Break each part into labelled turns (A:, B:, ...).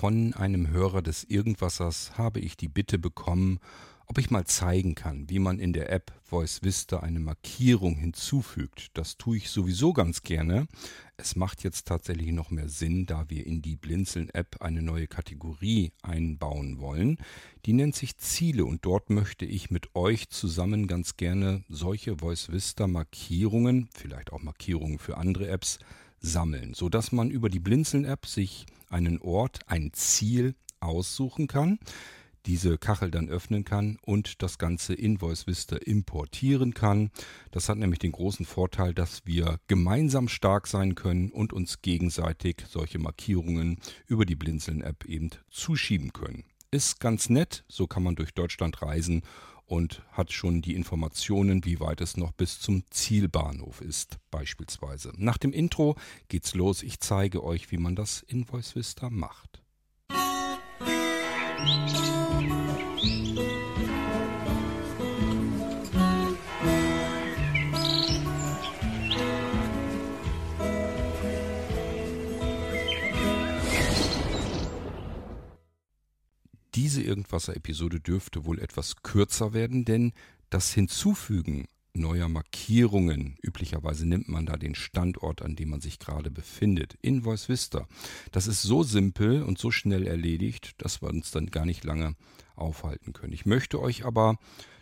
A: Von einem Hörer des Irgendwassers habe ich die Bitte bekommen, ob ich mal zeigen kann, wie man in der App Voice Vista eine Markierung hinzufügt. Das tue ich sowieso ganz gerne. Es macht jetzt tatsächlich noch mehr Sinn, da wir in die Blinzeln-App eine neue Kategorie einbauen wollen. Die nennt sich Ziele und dort möchte ich mit euch zusammen ganz gerne solche Voice Vista Markierungen, vielleicht auch Markierungen für andere Apps, sammeln, sodass man über die Blinzeln-App sich einen Ort, ein Ziel aussuchen kann diese Kachel dann öffnen kann und das ganze Invoice Vista importieren kann. Das hat nämlich den großen Vorteil, dass wir gemeinsam stark sein können und uns gegenseitig solche Markierungen über die Blinzeln-App eben zuschieben können. Ist ganz nett, so kann man durch Deutschland reisen und hat schon die Informationen, wie weit es noch bis zum Zielbahnhof ist, beispielsweise. Nach dem Intro geht's los. Ich zeige euch, wie man das Invoice Vista macht. Diese Irgendwasser-Episode dürfte wohl etwas kürzer werden, denn das Hinzufügen neuer Markierungen. Üblicherweise nimmt man da den Standort, an dem man sich gerade befindet. In Voice Vista. Das ist so simpel und so schnell erledigt, dass wir uns dann gar nicht lange aufhalten können. Ich möchte euch aber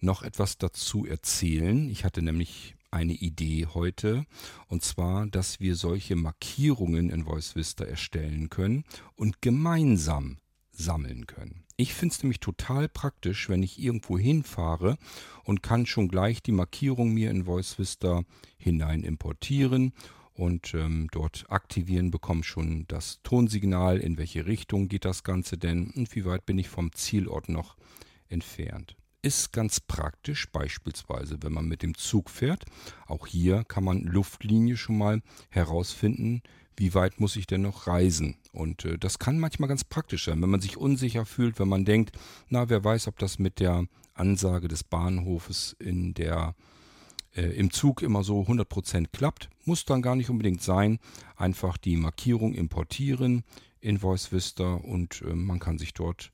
A: noch etwas dazu erzählen. Ich hatte nämlich eine Idee heute, und zwar, dass wir solche Markierungen in Voice Vista erstellen können und gemeinsam sammeln können. Ich finde es nämlich total praktisch, wenn ich irgendwo hinfahre und kann schon gleich die Markierung mir in Voice Vista hinein importieren und ähm, dort aktivieren, bekomme schon das Tonsignal, in welche Richtung geht das Ganze denn und wie weit bin ich vom Zielort noch entfernt. Ist ganz praktisch, beispielsweise wenn man mit dem Zug fährt. Auch hier kann man Luftlinie schon mal herausfinden, wie weit muss ich denn noch reisen? Und äh, das kann manchmal ganz praktisch sein, wenn man sich unsicher fühlt, wenn man denkt, na, wer weiß, ob das mit der Ansage des Bahnhofes in der äh, im Zug immer so 100% klappt, muss dann gar nicht unbedingt sein. Einfach die Markierung importieren in Voice Vista und äh, man kann sich dort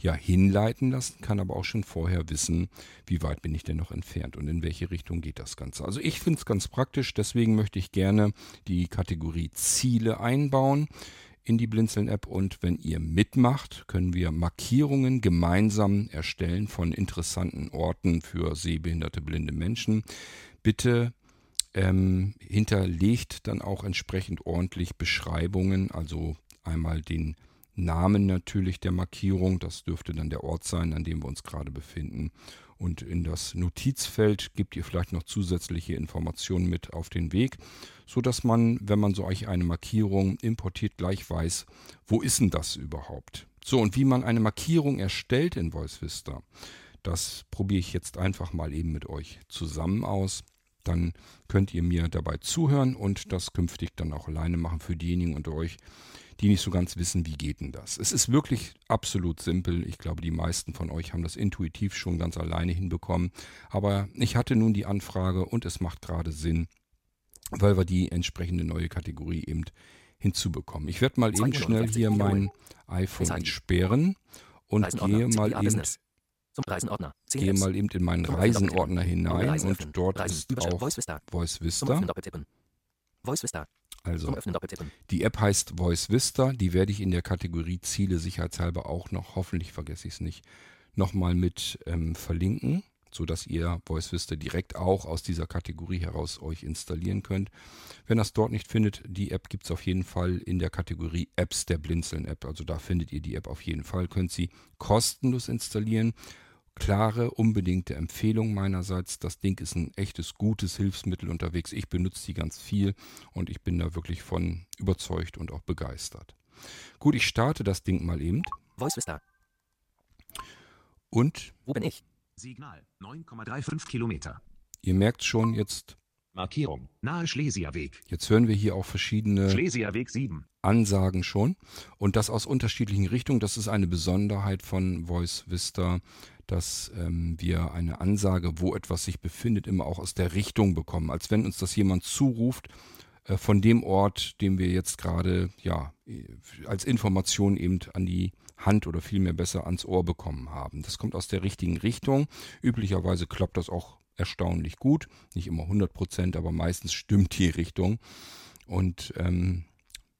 A: ja hinleiten lassen, kann aber auch schon vorher wissen, wie weit bin ich denn noch entfernt und in welche Richtung geht das Ganze. Also ich finde es ganz praktisch, deswegen möchte ich gerne die Kategorie Ziele einbauen in die Blinzeln-App und wenn ihr mitmacht, können wir Markierungen gemeinsam erstellen von interessanten Orten für sehbehinderte blinde Menschen. Bitte ähm, hinterlegt dann auch entsprechend ordentlich Beschreibungen, also einmal den Namen natürlich der Markierung. Das dürfte dann der Ort sein, an dem wir uns gerade befinden. Und in das Notizfeld gibt ihr vielleicht noch zusätzliche Informationen mit auf den Weg, so dass man, wenn man so eine Markierung importiert, gleich weiß, wo ist denn das überhaupt? So, und wie man eine Markierung erstellt in Voice Vista, das probiere ich jetzt einfach mal eben mit euch zusammen aus. Dann könnt ihr mir dabei zuhören und das künftig dann auch alleine machen für diejenigen unter euch, die nicht so ganz wissen, wie geht denn das. Es ist wirklich absolut simpel. Ich glaube, die meisten von euch haben das intuitiv schon ganz alleine hinbekommen. Aber ich hatte nun die Anfrage und es macht gerade Sinn, weil wir die entsprechende neue Kategorie eben hinzubekommen. Ich werde mal eben schnell hier mein iPhone entsperren und gehe mal eben Gehe mal eben in meinen Reisenordner hinein und dort ist auch Voice Vista. Voice Vista. Also, die App heißt Voice Vista, die werde ich in der Kategorie Ziele sicherheitshalber auch noch, hoffentlich vergesse ich es nicht, nochmal mit ähm, verlinken, sodass ihr Voice Vista direkt auch aus dieser Kategorie heraus euch installieren könnt. Wenn das dort nicht findet, die App gibt es auf jeden Fall in der Kategorie Apps der Blinzeln App. Also da findet ihr die App auf jeden Fall, könnt sie kostenlos installieren klare, unbedingte Empfehlung meinerseits. Das Ding ist ein echtes, gutes Hilfsmittel unterwegs. Ich benutze die ganz viel und ich bin da wirklich von überzeugt und auch begeistert. Gut, ich starte das Ding mal eben. Voice Vista. Und? Wo bin ich? Signal 9,35 Kilometer. Ihr merkt schon jetzt.
B: Markierung. Nahe Schlesierweg.
A: Jetzt hören wir hier auch verschiedene
B: Schlesierweg 7.
A: Ansagen schon. Und das aus unterschiedlichen Richtungen. Das ist eine Besonderheit von Voice Vista dass ähm, wir eine Ansage, wo etwas sich befindet, immer auch aus der Richtung bekommen. Als wenn uns das jemand zuruft, äh, von dem Ort, den wir jetzt gerade ja als Information eben an die Hand oder vielmehr besser ans Ohr bekommen haben. Das kommt aus der richtigen Richtung. Üblicherweise klappt das auch erstaunlich gut. Nicht immer 100 Prozent, aber meistens stimmt die Richtung. Und ähm,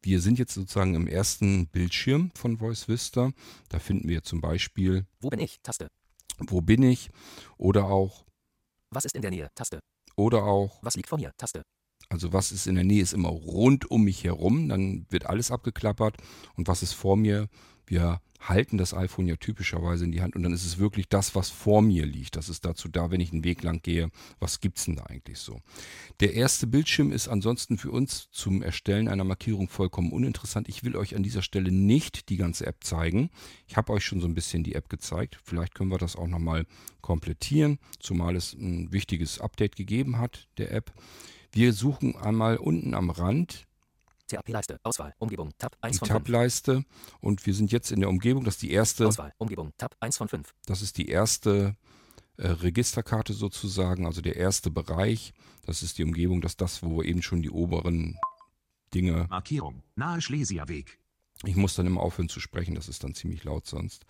A: wir sind jetzt sozusagen im ersten Bildschirm von Voice Vista. Da finden wir zum Beispiel
C: Wo bin ich? Taste.
A: Wo bin ich? Oder auch
C: Was ist in der Nähe? Taste.
A: oder auch
C: Was liegt vor mir? Taste.
A: Also was ist in der Nähe, ist immer rund um mich herum, dann wird alles abgeklappert und was ist vor mir, wir halten das iPhone ja typischerweise in die Hand und dann ist es wirklich das, was vor mir liegt. Das ist dazu da, wenn ich einen Weg lang gehe, was gibt's denn da eigentlich so? Der erste Bildschirm ist ansonsten für uns zum Erstellen einer Markierung vollkommen uninteressant. Ich will euch an dieser Stelle nicht die ganze App zeigen. Ich habe euch schon so ein bisschen die App gezeigt. Vielleicht können wir das auch nochmal komplettieren, zumal es ein wichtiges Update gegeben hat, der App. Wir suchen einmal unten am Rand
C: TAP-Leiste. Auswahl. Umgebung. Tab 1
A: die
C: von 5.
A: Tab-Leiste und wir sind jetzt in der Umgebung. Das ist die erste,
C: Auswahl. Umgebung. Tab 1 von 5.
A: das ist die erste äh, Registerkarte sozusagen, also der erste Bereich. Das ist die Umgebung, das ist das, wo wir eben schon die oberen Dinge.
B: Markierung. Nahe Schlesierweg.
A: Ich muss dann immer aufhören zu sprechen, das ist dann ziemlich laut sonst.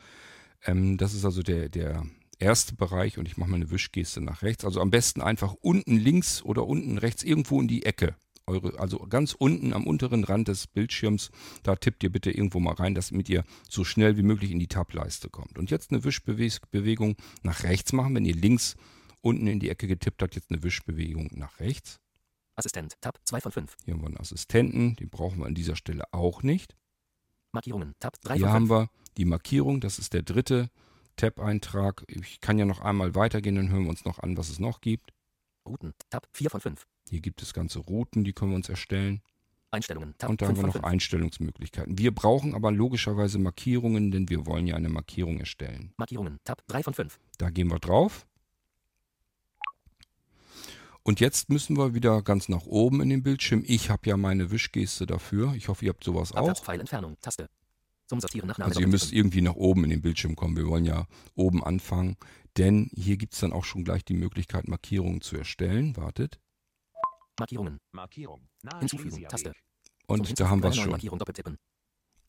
A: Ähm, das ist also der, der erste Bereich und ich mache mal eine Wischgeste nach rechts. Also am besten einfach unten links oder unten rechts irgendwo in die Ecke. Eure, also ganz unten am unteren Rand des Bildschirms, da tippt ihr bitte irgendwo mal rein, damit ihr so schnell wie möglich in die Tab-Leiste kommt. Und jetzt eine Wischbewegung nach rechts machen. Wenn ihr links unten in die Ecke getippt habt, jetzt eine Wischbewegung nach rechts.
C: Assistent. Tab 2 von 5.
A: Hier haben wir einen Assistenten, den brauchen wir an dieser Stelle auch nicht.
C: Markierungen. Tab 3
A: Hier haben
C: 5.
A: wir die Markierung, das ist der dritte Tab-Eintrag. Ich kann ja noch einmal weitergehen, dann hören wir uns noch an, was es noch gibt.
C: Routen. Tab 4 von 5.
A: Hier gibt es ganze Routen, die können wir uns erstellen.
C: Einstellungen. Tab
A: Und da haben
C: 5
A: wir noch
C: 5.
A: Einstellungsmöglichkeiten. Wir brauchen aber logischerweise Markierungen, denn wir wollen ja eine Markierung erstellen.
C: Markierungen. Tab 3 von 5.
A: Da gehen wir drauf. Und jetzt müssen wir wieder ganz nach oben in den Bildschirm. Ich habe ja meine Wischgeste dafür. Ich hoffe, ihr habt sowas auch.
C: Entfernung. Taste. Zum Sortieren nach Name
A: Also ihr müsst irgendwie nach oben in den Bildschirm kommen. Wir wollen ja oben anfangen. Denn hier gibt es dann auch schon gleich die Möglichkeit, Markierungen zu erstellen. Wartet.
C: Markierungen.
B: Markierung. Nahe
C: Hinzufügen. Taste.
A: Und da haben wir es schon.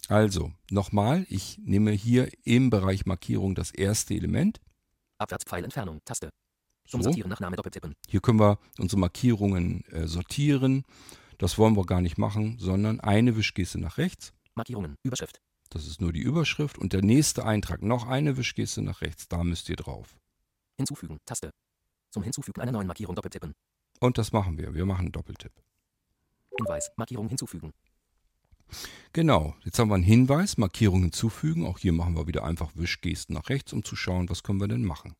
A: Also, nochmal, ich nehme hier im Bereich Markierung das erste Element.
C: Abwärtspfeil Entfernung. Taste. Zum
A: So.
C: Sortieren nach Name doppeltippen.
A: Hier können wir unsere Markierungen äh, sortieren. Das wollen wir gar nicht machen, sondern eine Wischgeste nach rechts.
C: Markierungen. Überschrift.
A: Das ist nur die Überschrift. Und der nächste Eintrag, noch eine Wischgeste nach rechts. Da müsst ihr drauf.
C: Hinzufügen. Taste. Zum Hinzufügen einer neuen Markierung doppeltippen.
A: Und das machen wir. Wir machen einen Doppeltipp.
C: Hinweis. Markierung hinzufügen.
A: Genau, jetzt haben wir einen Hinweis, Markierung hinzufügen. Auch hier machen wir wieder einfach Wischgesten nach rechts, um zu schauen, was können wir denn machen.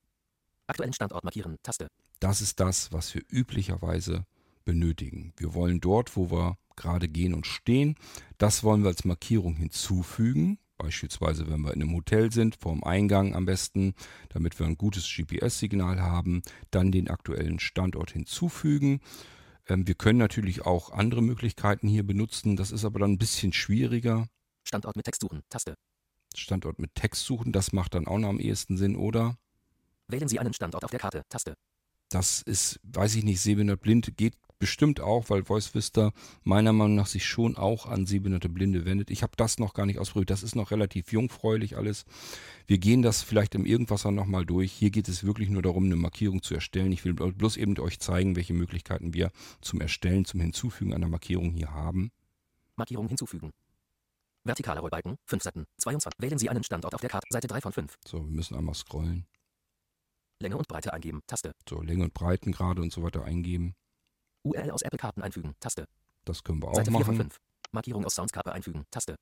C: Aktuellen Standort markieren. Taste.
A: Das ist das, was wir üblicherweise benötigen. Wir wollen dort, wo wir gerade gehen und stehen, das wollen wir als Markierung hinzufügen. Beispielsweise, wenn wir in einem Hotel sind, vorm Eingang am besten, damit wir ein gutes GPS-Signal haben, dann den aktuellen Standort hinzufügen. Ähm, wir können natürlich auch andere Möglichkeiten hier benutzen, das ist aber dann ein bisschen schwieriger.
C: Standort mit Text suchen. Taste.
A: Standort mit Text suchen, das macht dann auch noch am ehesten Sinn, oder?
C: Wählen Sie einen Standort auf der Karte. Taste.
A: Das ist, weiß ich nicht, sehbehindert blind geht bestimmt auch, weil Voice Vista meiner Meinung nach sich schon auch an sehbehinderte Blinde wendet. Ich habe das noch gar nicht ausprobiert. Das ist noch relativ jungfräulich alles. Wir gehen das vielleicht im Irgendwasser nochmal durch. Hier geht es wirklich nur darum, eine Markierung zu erstellen. Ich will bloß eben euch zeigen, welche Möglichkeiten wir zum Erstellen, zum Hinzufügen einer Markierung hier haben.
C: Markierung hinzufügen. Vertikaler Rollbalken. 5 Seiten. 22. Wählen Sie einen Standort auf der Karte. Seite 3 von 5.
A: So, wir müssen einmal scrollen.
C: Länge und Breite eingeben. Taste.
A: So, Länge und Breitengrade und so weiter eingeben.
C: URL aus Apple-Karten einfügen. Taste.
A: Das können wir auch
C: Seite 4 von
A: machen.
C: 5. Markierung aus Soundskape einfügen. Taste.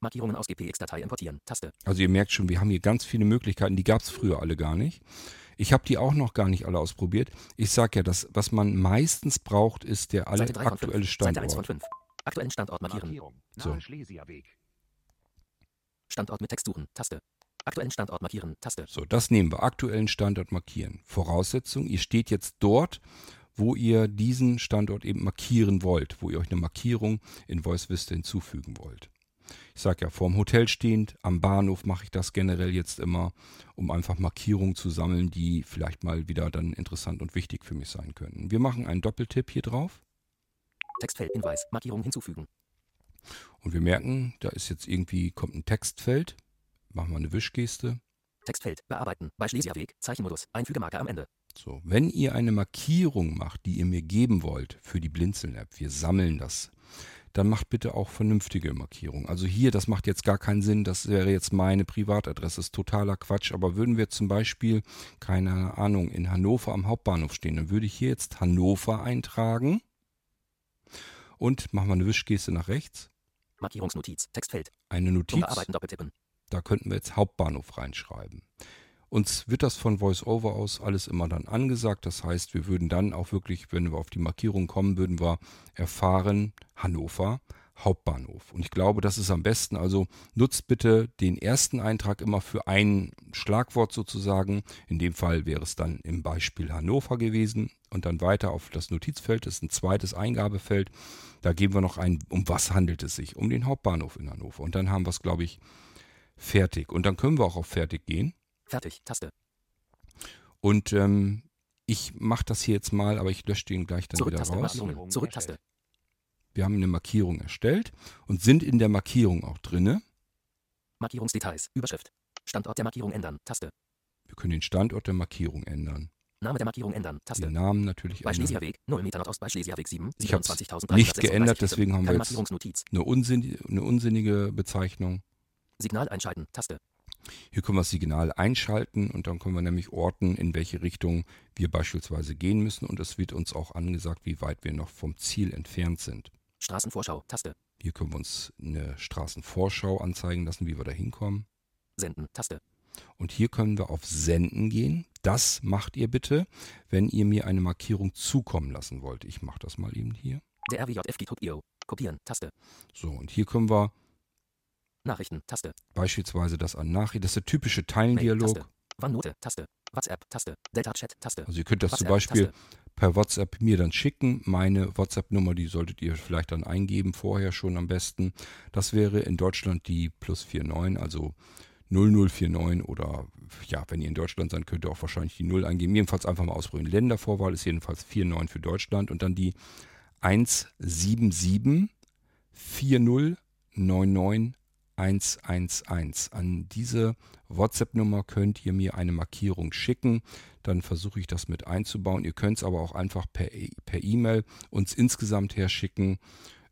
C: Markierungen aus GPX-Datei importieren. Taste.
A: Also ihr merkt schon, wir haben hier ganz viele Möglichkeiten, die gab es früher alle gar nicht. Ich habe die auch noch gar nicht alle ausprobiert. Ich sage ja, das, was man meistens braucht, ist der alle
C: Seite 3 von
A: aktuelle
C: 5. Seite 1 von
A: Standort.
C: 5. Aktuellen Standort markieren.
B: Markierung.
A: So.
C: Standort mit Text suchen. Taste. Aktuellen Standort markieren. Taste.
A: So, das nehmen wir. Aktuellen Standort markieren. Voraussetzung, ihr steht jetzt dort, wo ihr diesen Standort eben markieren wollt, wo ihr euch eine Markierung in Voice Vista hinzufügen wollt. Ich sage ja, vorm Hotel stehend, am Bahnhof mache ich das generell jetzt immer, um einfach Markierungen zu sammeln, die vielleicht mal wieder dann interessant und wichtig für mich sein könnten. Wir machen einen Doppeltipp hier drauf.
C: Textfeld, Hinweis, Markierung hinzufügen.
A: Und wir merken, da ist jetzt irgendwie, kommt ein Textfeld. Machen wir eine Wischgeste.
C: Textfeld, bearbeiten, bei Schlesiaweg, Zeichenmodus, Einfügemarke am Ende.
A: So, wenn ihr eine Markierung macht, die ihr mir geben wollt für die Blinzeln-App, wir sammeln das, dann macht bitte auch vernünftige Markierungen. Also hier, das macht jetzt gar keinen Sinn, das wäre jetzt meine Privatadresse, ist totaler Quatsch. Aber würden wir zum Beispiel, keine Ahnung, in Hannover am Hauptbahnhof stehen, dann würde ich hier jetzt Hannover eintragen und machen wir eine Wischgeste nach rechts.
C: Markierungsnotiz, Textfeld.
A: Eine Notiz.
C: Bearbeiten doppeltippen.
A: Da könnten wir jetzt Hauptbahnhof reinschreiben. Uns wird das von VoiceOver aus alles immer dann angesagt. Das heißt, wir würden dann auch wirklich, wenn wir auf die Markierung kommen, würden wir erfahren, Hannover, Hauptbahnhof. Und ich glaube, das ist am besten. Also nutzt bitte den ersten Eintrag immer für ein Schlagwort sozusagen. In dem Fall wäre es dann im Beispiel Hannover gewesen. Und dann weiter auf das Notizfeld das ist ein zweites Eingabefeld. Da geben wir noch ein, um was handelt es sich? Um den Hauptbahnhof in Hannover. Und dann haben wir es, glaube ich, fertig. Und dann können wir auch auf fertig gehen.
C: Fertig, Taste.
A: Und ähm, ich mache das hier jetzt mal, aber ich lösche den gleich dann
C: Zurück,
A: wieder
C: Taste,
A: raus.
C: Zurück, Taste.
A: Wir haben eine Markierung erstellt und sind in der Markierung auch drinne.
C: Markierungsdetails, Überschrift. Standort der Markierung ändern, Taste.
A: Wir können den Standort der Markierung ändern.
C: Name der Markierung ändern, Taste.
A: Den Namen natürlich
C: Bei
A: ändern.
C: Schlesiaweg, 0 Meter Nordost bei Schlesiaweg 7,
A: Ich
C: 27.336
A: nicht geändert, deswegen haben wir jetzt-. Eine, unsinn, eine unsinnige Bezeichnung.
C: Signal einschalten, Taste.
A: Hier können wir das Signal einschalten und dann können wir nämlich orten, in welche Richtung wir beispielsweise gehen müssen. Und es wird uns auch angesagt, wie weit wir noch vom Ziel entfernt sind.
C: Straßenvorschau, Taste.
A: Hier können wir uns eine Straßenvorschau anzeigen lassen, wie wir da hinkommen.
C: Senden, Taste.
A: Und hier können wir auf Senden gehen. Das macht ihr bitte, wenn ihr mir eine Markierung zukommen lassen wollt. Ich mache das mal eben hier.
C: Der RWJF Git.io. Kopieren, Taste.
A: So, und hier können wir
C: Nachrichten, Taste.
A: beispielsweise das an Nachricht. Das ist der typische
C: Mail,
A: Teilendialog.
C: Taste. OneNote, Taste. WhatsApp, Taste. Delta Chat, Taste.
A: Also ihr könnt das zum
C: WhatsApp,
A: Beispiel
C: Taste.
A: per WhatsApp mir dann schicken. Meine WhatsApp-Nummer, die solltet ihr vielleicht dann eingeben, vorher schon am besten. Das wäre in Deutschland die plus 49, also 0049 oder ja, wenn ihr in Deutschland seid, könnt ihr auch wahrscheinlich die 0 eingeben. Jedenfalls einfach mal ausprobieren. Ländervorwahl ist jedenfalls 49 für Deutschland und dann die 177 40 99 111. An diese WhatsApp-Nummer könnt ihr mir eine Markierung schicken. Dann versuche ich das mit einzubauen. Ihr könnt es aber auch einfach per E- E-Mail uns insgesamt herschicken.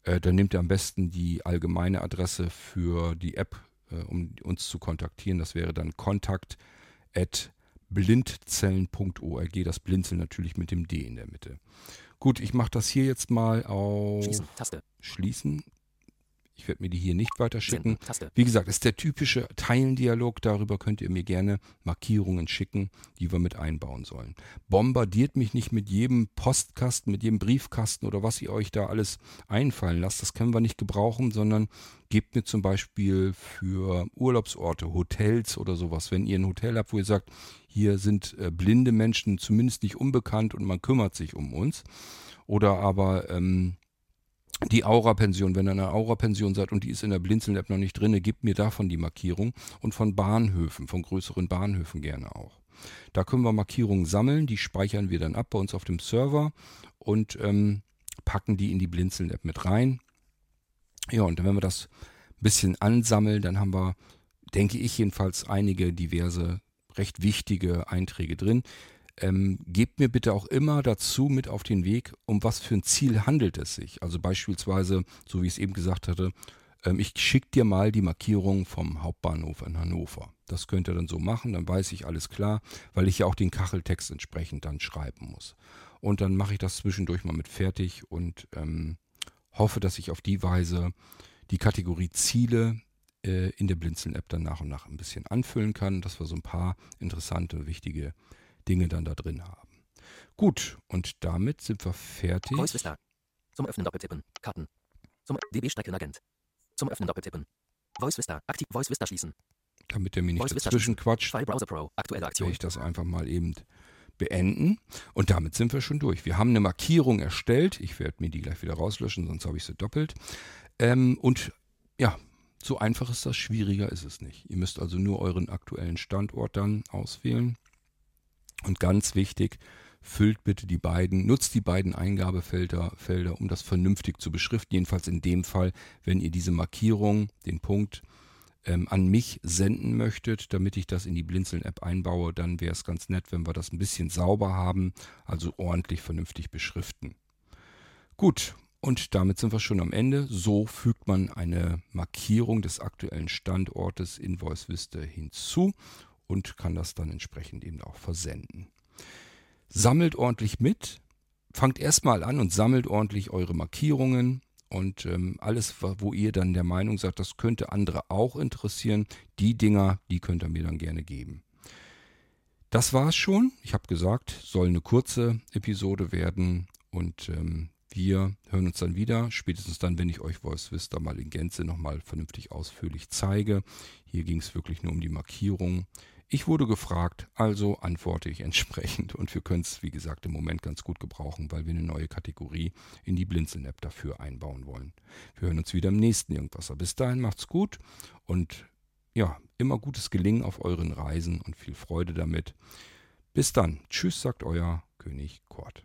A: Äh, dann nehmt ihr am besten die allgemeine Adresse für die App, äh, um uns zu kontaktieren. Das wäre dann kontakt at blindzellen.org. Das Blinzeln natürlich mit dem D in der Mitte. Gut, ich mache das hier jetzt mal auf
C: Schließen, Taste.
A: Schließen. Ich werde mir die hier nicht weiter schicken.
C: Senden, Taste.
A: Wie gesagt, ist der typische Teilendialog. Darüber könnt ihr mir gerne Markierungen schicken, die wir mit einbauen sollen. Bombardiert mich nicht mit jedem Postkasten, mit jedem Briefkasten oder was ihr euch da alles einfallen lasst. Das können wir nicht gebrauchen, sondern gebt mir zum Beispiel für Urlaubsorte, Hotels oder sowas. Wenn ihr ein Hotel habt, wo ihr sagt, hier sind äh, blinde Menschen zumindest nicht unbekannt und man kümmert sich um uns. Oder aber ähm, die Aura-Pension, wenn ihr eine Aura-Pension seid und die ist in der Blinzeln-App noch nicht drin, gebt mir davon die Markierung und von Bahnhöfen, von größeren Bahnhöfen gerne auch. Da können wir Markierungen sammeln, die speichern wir dann ab bei uns auf dem Server und ähm, packen die in die Blinzeln-App mit rein. Ja, und wenn wir das ein bisschen ansammeln, dann haben wir, denke ich jedenfalls, einige diverse, recht wichtige Einträge drin. Ähm, gebt mir bitte auch immer dazu mit auf den Weg, um was für ein Ziel handelt es sich. Also beispielsweise, so wie ich es eben gesagt hatte, ähm, ich schicke dir mal die Markierung vom Hauptbahnhof in Hannover. Das könnt ihr dann so machen, dann weiß ich alles klar, weil ich ja auch den Kacheltext entsprechend dann schreiben muss. Und dann mache ich das zwischendurch mal mit fertig und ähm, hoffe, dass ich auf die Weise die Kategorie Ziele äh, in der Blinzeln-App dann nach und nach ein bisschen anfüllen kann, dass wir so ein paar interessante, wichtige Dinge dann da drin haben. Gut, und damit sind wir fertig.
C: Voice Vista. Zum Öffnen doppeltippen. Karten. Zum DB Streckenagent. Zum Öffnen doppeltippen. Voice Vista. Aktiv Voice Vista schließen.
A: Damit der mir nicht
C: Voice
A: dazwischen quatscht,
C: File Browser Pro. Aktuelle Aktion.
A: ich das einfach mal eben beenden. Und damit sind wir schon durch. Wir haben eine Markierung erstellt. Ich werde mir die gleich wieder rauslöschen, sonst habe ich sie doppelt. Ähm, und ja, So einfach ist das, schwieriger ist es nicht. Ihr müsst also nur euren aktuellen Standort dann auswählen. Und ganz wichtig, füllt bitte die beiden, nutzt die beiden Eingabefelder, Felder, um das vernünftig zu beschriften. Jedenfalls in dem Fall, wenn ihr diese Markierung, den Punkt, ähm, an mich senden möchtet, damit ich das in die Blinzeln-App einbaue, dann wäre es ganz nett, wenn wir das ein bisschen sauber haben, also ordentlich vernünftig beschriften. Gut, und damit sind wir schon am Ende. So fügt man eine Markierung des aktuellen Standortes in Voice Vista hinzu und kann das dann entsprechend eben auch versenden. Sammelt ordentlich mit, fangt erstmal an und sammelt ordentlich eure Markierungen und ähm, alles, wo ihr dann der Meinung seid, das könnte andere auch interessieren, die Dinger, die könnt ihr mir dann gerne geben. Das war's schon. Ich habe gesagt, soll eine kurze Episode werden und ähm, wir hören uns dann wieder, spätestens dann, wenn ich euch Voice Vista mal in Gänze nochmal vernünftig ausführlich zeige. Hier ging es wirklich nur um die Markierung. Ich wurde gefragt, also antworte ich entsprechend und wir können es, wie gesagt, im Moment ganz gut gebrauchen, weil wir eine neue Kategorie in die Blinzeln-App dafür einbauen wollen. Wir hören uns wieder im nächsten Irgendwasser. Bis dahin macht's gut und ja, immer gutes Gelingen auf euren Reisen und viel Freude damit. Bis dann. Tschüss, sagt euer König Kurt.